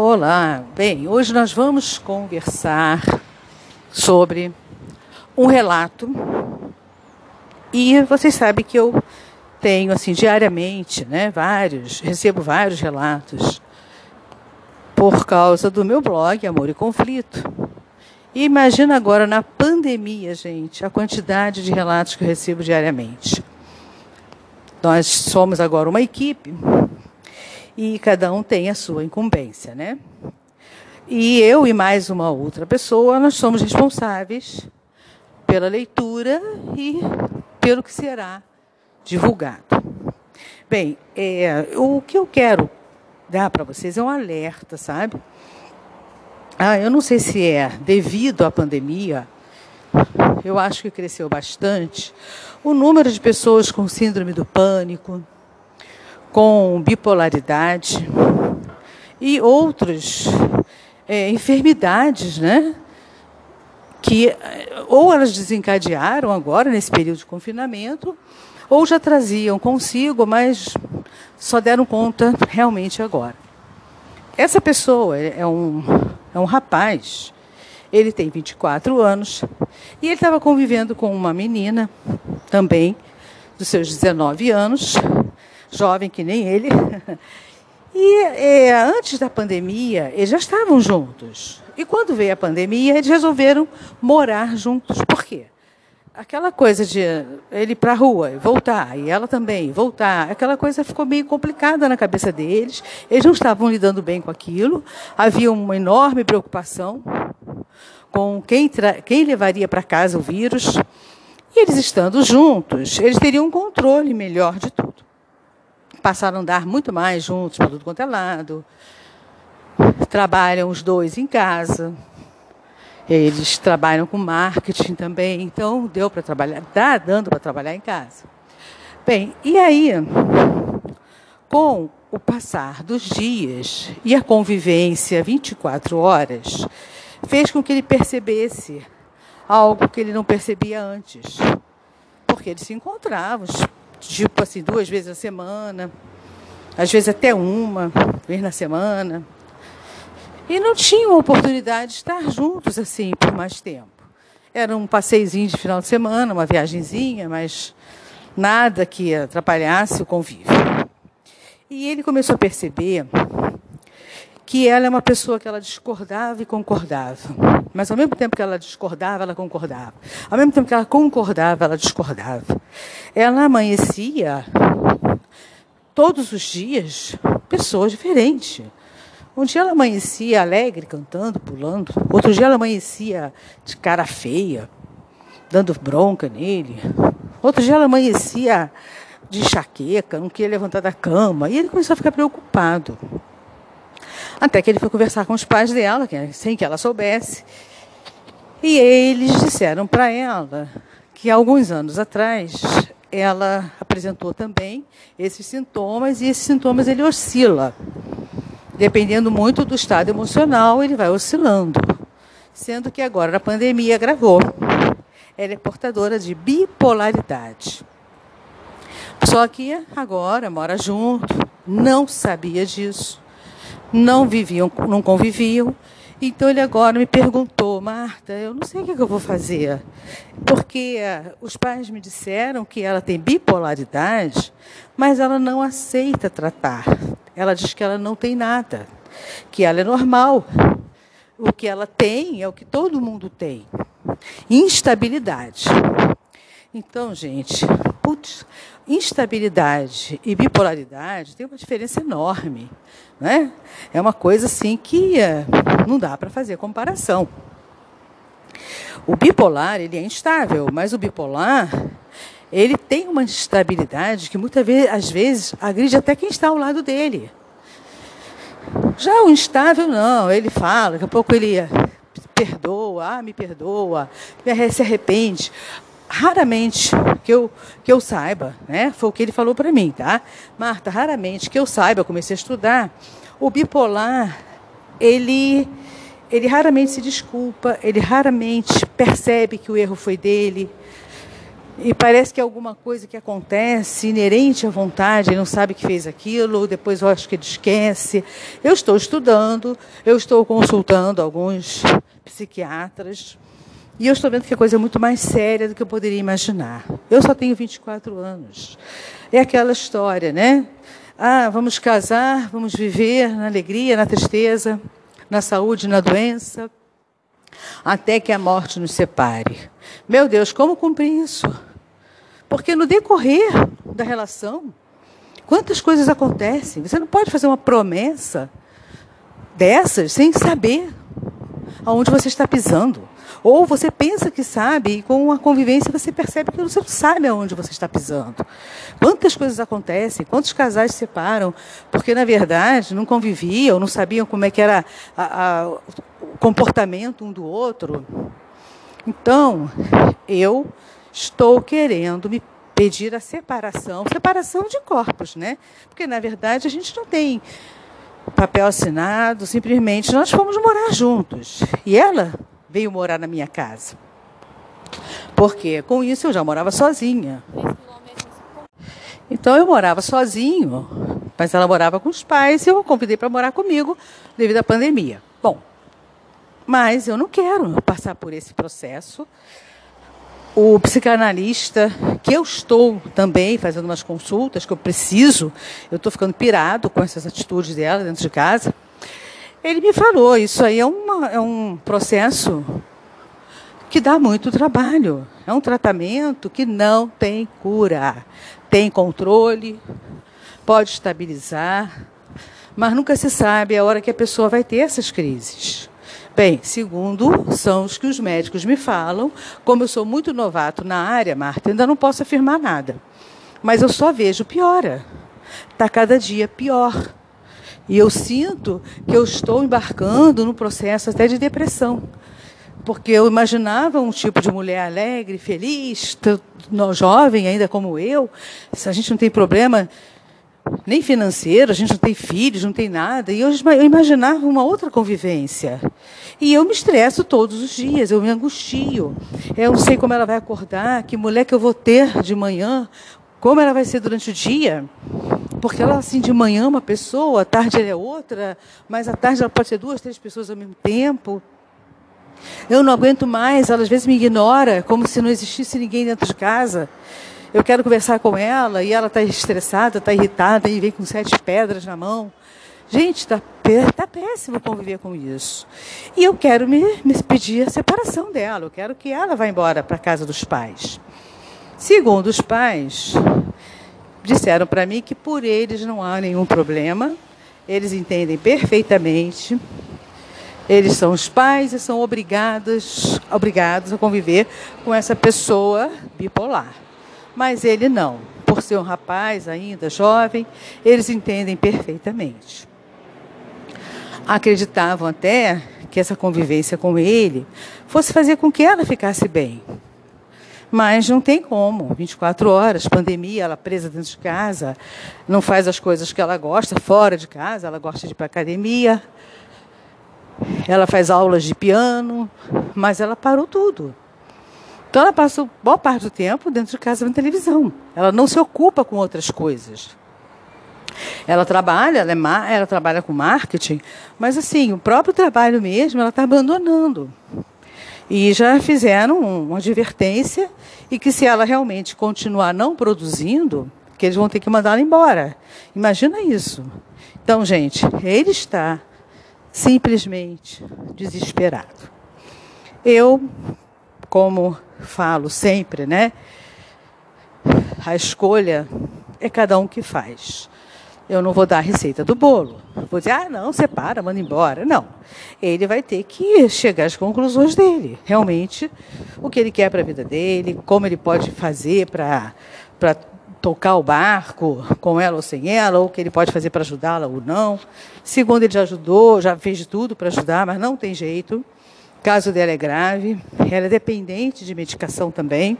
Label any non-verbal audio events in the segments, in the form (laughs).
Olá, bem, hoje nós vamos conversar sobre um relato e vocês sabem que eu tenho assim diariamente, né, vários, recebo vários relatos por causa do meu blog Amor e Conflito. E imagina agora na pandemia, gente, a quantidade de relatos que eu recebo diariamente. Nós somos agora uma equipe e cada um tem a sua incumbência, né? E eu e mais uma outra pessoa, nós somos responsáveis pela leitura e pelo que será divulgado. Bem, é, o que eu quero dar para vocês é um alerta, sabe? Ah, eu não sei se é devido à pandemia, eu acho que cresceu bastante o número de pessoas com síndrome do pânico, com bipolaridade e outras é, enfermidades, né? Que ou elas desencadearam agora nesse período de confinamento, ou já traziam consigo, mas só deram conta realmente agora. Essa pessoa é um, é um rapaz, ele tem 24 anos, e ele estava convivendo com uma menina, também dos seus 19 anos, jovem que nem ele. (laughs) E é, antes da pandemia, eles já estavam juntos. E quando veio a pandemia, eles resolveram morar juntos. Por quê? Aquela coisa de ele ir para a rua e voltar, e ela também voltar, aquela coisa ficou meio complicada na cabeça deles. Eles não estavam lidando bem com aquilo. Havia uma enorme preocupação com quem, quem levaria para casa o vírus. E eles estando juntos, eles teriam um controle melhor de tudo passaram a andar muito mais juntos para tudo quanto é lado. Trabalham os dois em casa. Eles trabalham com marketing também, então deu para trabalhar, está dando para trabalhar em casa. Bem, e aí, com o passar dos dias e a convivência 24 horas, fez com que ele percebesse algo que ele não percebia antes. Porque eles se encontravam, tipo assim, duas vezes na semana, às vezes até uma vez na semana. E não tinham oportunidade de estar juntos assim por mais tempo. Era um passeiozinho de final de semana, uma viagenzinha, mas nada que atrapalhasse o convívio. E ele começou a perceber que ela é uma pessoa que ela discordava e concordava. Mas ao mesmo tempo que ela discordava, ela concordava. Ao mesmo tempo que ela concordava, ela discordava. Ela amanhecia todos os dias pessoas diferentes. Um dia ela amanhecia alegre, cantando, pulando. Outro dia ela amanhecia de cara feia, dando bronca nele. Outro dia ela amanhecia de enxaqueca, não queria levantar da cama. E ele começou a ficar preocupado. Até que ele foi conversar com os pais dela, sem que ela soubesse. E eles disseram para ela que alguns anos atrás ela apresentou também esses sintomas e esses sintomas ele oscila. Dependendo muito do estado emocional, ele vai oscilando. Sendo que agora na pandemia agravou. Ela é portadora de bipolaridade. Só que agora mora junto, não sabia disso não viviam, não conviviam. Então ele agora me perguntou, Marta, eu não sei o que eu vou fazer, porque eh, os pais me disseram que ela tem bipolaridade, mas ela não aceita tratar. Ela diz que ela não tem nada, que ela é normal. O que ela tem é o que todo mundo tem: instabilidade. Então, gente, putz, instabilidade e bipolaridade tem uma diferença enorme. Né? É uma coisa assim que é, não dá para fazer comparação. O bipolar ele é instável, mas o bipolar ele tem uma instabilidade que muitas vezes, às vezes, agride até quem está ao lado dele. Já o instável não, ele fala, daqui a pouco ele perdoa, ah, me perdoa, se arrepende raramente que eu, que eu saiba, né? Foi o que ele falou para mim, tá? Marta, raramente que eu saiba, eu comecei a estudar, o bipolar, ele, ele raramente se desculpa, ele raramente percebe que o erro foi dele. e parece que é alguma coisa que acontece inerente à vontade, ele não sabe que fez aquilo, depois eu acho que ele esquece. Eu estou estudando, eu estou consultando alguns psiquiatras e eu estou vendo que a coisa é muito mais séria do que eu poderia imaginar. Eu só tenho 24 anos. É aquela história, né? Ah, vamos casar, vamos viver na alegria, na tristeza, na saúde, na doença, até que a morte nos separe. Meu Deus, como cumprir isso? Porque no decorrer da relação, quantas coisas acontecem? Você não pode fazer uma promessa dessas sem saber aonde você está pisando. Ou você pensa que sabe e com a convivência você percebe que você não sabe aonde você está pisando. Quantas coisas acontecem, quantos casais se separam porque, na verdade, não conviviam, não sabiam como é que era a, a, o comportamento um do outro. Então, eu estou querendo me pedir a separação, separação de corpos, né? Porque na verdade a gente não tem papel assinado, simplesmente nós fomos morar juntos. E ela veio morar na minha casa. Porque com isso eu já morava sozinha. Então eu morava sozinho, mas ela morava com os pais e eu a convidei para morar comigo devido à pandemia. Bom, mas eu não quero passar por esse processo o psicanalista, que eu estou também fazendo umas consultas, que eu preciso, eu estou ficando pirado com essas atitudes dela dentro de casa, ele me falou, isso aí é, uma, é um processo que dá muito trabalho. É um tratamento que não tem cura. Tem controle, pode estabilizar, mas nunca se sabe a hora que a pessoa vai ter essas crises. Bem, segundo são os que os médicos me falam, como eu sou muito novato na área, Marta, ainda não posso afirmar nada. Mas eu só vejo piora. Está cada dia pior. E eu sinto que eu estou embarcando no processo até de depressão. Porque eu imaginava um tipo de mulher alegre, feliz, jovem ainda como eu. Se a gente não tem problema nem financeiro, a gente não tem filhos, não tem nada. E eu, eu imaginava uma outra convivência. E eu me estresso todos os dias, eu me angustio. Eu não sei como ela vai acordar, que mulher que eu vou ter de manhã, como ela vai ser durante o dia. Porque ela, assim, de manhã uma pessoa, à tarde ela é outra, mas à tarde ela pode ser duas, três pessoas ao mesmo tempo. Eu não aguento mais, ela às vezes me ignora, como se não existisse ninguém dentro de casa. Eu quero conversar com ela e ela está estressada, está irritada e vem com sete pedras na mão. Gente, está tá péssimo conviver com isso. E eu quero me, me pedir a separação dela. Eu quero que ela vá embora para a casa dos pais. Segundo os pais, disseram para mim que por eles não há nenhum problema. Eles entendem perfeitamente. Eles são os pais e são obrigados, obrigados a conviver com essa pessoa bipolar. Mas ele não. Por ser um rapaz ainda jovem, eles entendem perfeitamente. Acreditavam até que essa convivência com ele fosse fazer com que ela ficasse bem. Mas não tem como, 24 horas, pandemia, ela presa dentro de casa, não faz as coisas que ela gosta fora de casa, ela gosta de ir para academia, ela faz aulas de piano, mas ela parou tudo. Então ela passa boa parte do tempo dentro de casa vendo televisão. Ela não se ocupa com outras coisas. Ela trabalha, ela, é ela trabalha com marketing, mas assim, o próprio trabalho mesmo ela está abandonando. E já fizeram uma advertência e que se ela realmente continuar não produzindo, que eles vão ter que mandá-la embora. Imagina isso. Então, gente, ele está simplesmente desesperado. Eu, como falo sempre, né? A escolha é cada um que faz. Eu não vou dar a receita do bolo. Vou dizer, ah, não, separa, manda embora. Não. Ele vai ter que chegar às conclusões dele. Realmente, o que ele quer para a vida dele, como ele pode fazer para tocar o barco com ela ou sem ela, ou o que ele pode fazer para ajudá-la ou não. Segundo, ele já ajudou, já fez de tudo para ajudar, mas não tem jeito. O caso dela é grave, ela é dependente de medicação também.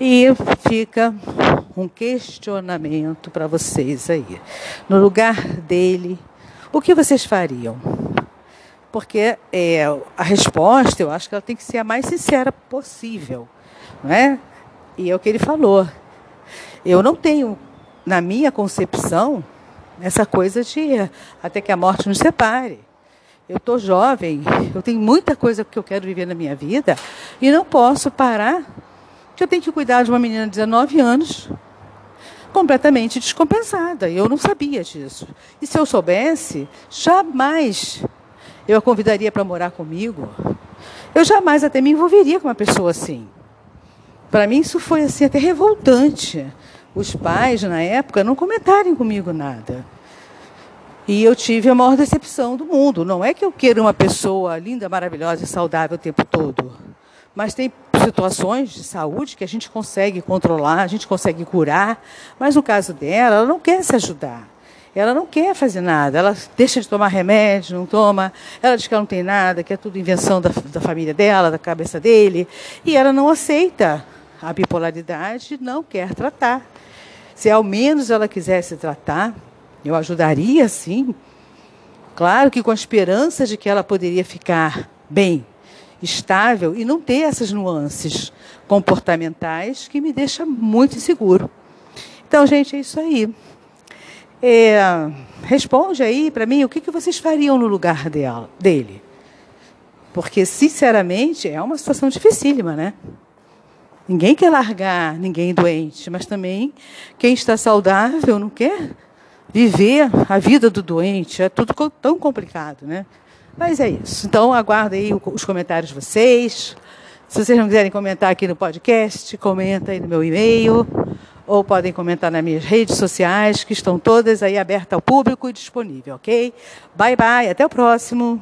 E fica um questionamento para vocês aí. No lugar dele, o que vocês fariam? porque é, a resposta eu acho que ela tem que ser a mais sincera possível, não é? E é o que ele falou. Eu não tenho, na minha concepção, essa coisa de até que a morte nos separe. Eu estou jovem, eu tenho muita coisa que eu quero viver na minha vida e não posso parar, que eu tenho que cuidar de uma menina de 19 anos completamente descompensada. Eu não sabia disso. E se eu soubesse, jamais eu a convidaria para morar comigo. Eu jamais até me envolveria com uma pessoa assim. Para mim isso foi assim até revoltante. Os pais na época não comentarem comigo nada. E eu tive a maior decepção do mundo. Não é que eu queira uma pessoa linda, maravilhosa e saudável o tempo todo. Mas tem situações de saúde que a gente consegue controlar, a gente consegue curar. Mas no caso dela, ela não quer se ajudar. Ela não quer fazer nada. Ela deixa de tomar remédio, não toma. Ela diz que ela não tem nada, que é tudo invenção da, da família dela, da cabeça dele. E ela não aceita a bipolaridade, não quer tratar. Se ao menos ela quisesse tratar, eu ajudaria sim. Claro que com a esperança de que ela poderia ficar bem, estável e não ter essas nuances comportamentais que me deixa muito inseguro. Então, gente, é isso aí. É, responde aí para mim o que, que vocês fariam no lugar dela, dele. Porque, sinceramente, é uma situação dificílima, né? Ninguém quer largar ninguém doente, mas também quem está saudável não quer viver a vida do doente. É tudo tão complicado, né? Mas é isso. Então, aguardo aí os comentários de vocês. Se vocês não quiserem comentar aqui no podcast, comenta aí no meu e-mail. Ou podem comentar nas minhas redes sociais, que estão todas aí abertas ao público e disponível, ok? Bye, bye. Até o próximo.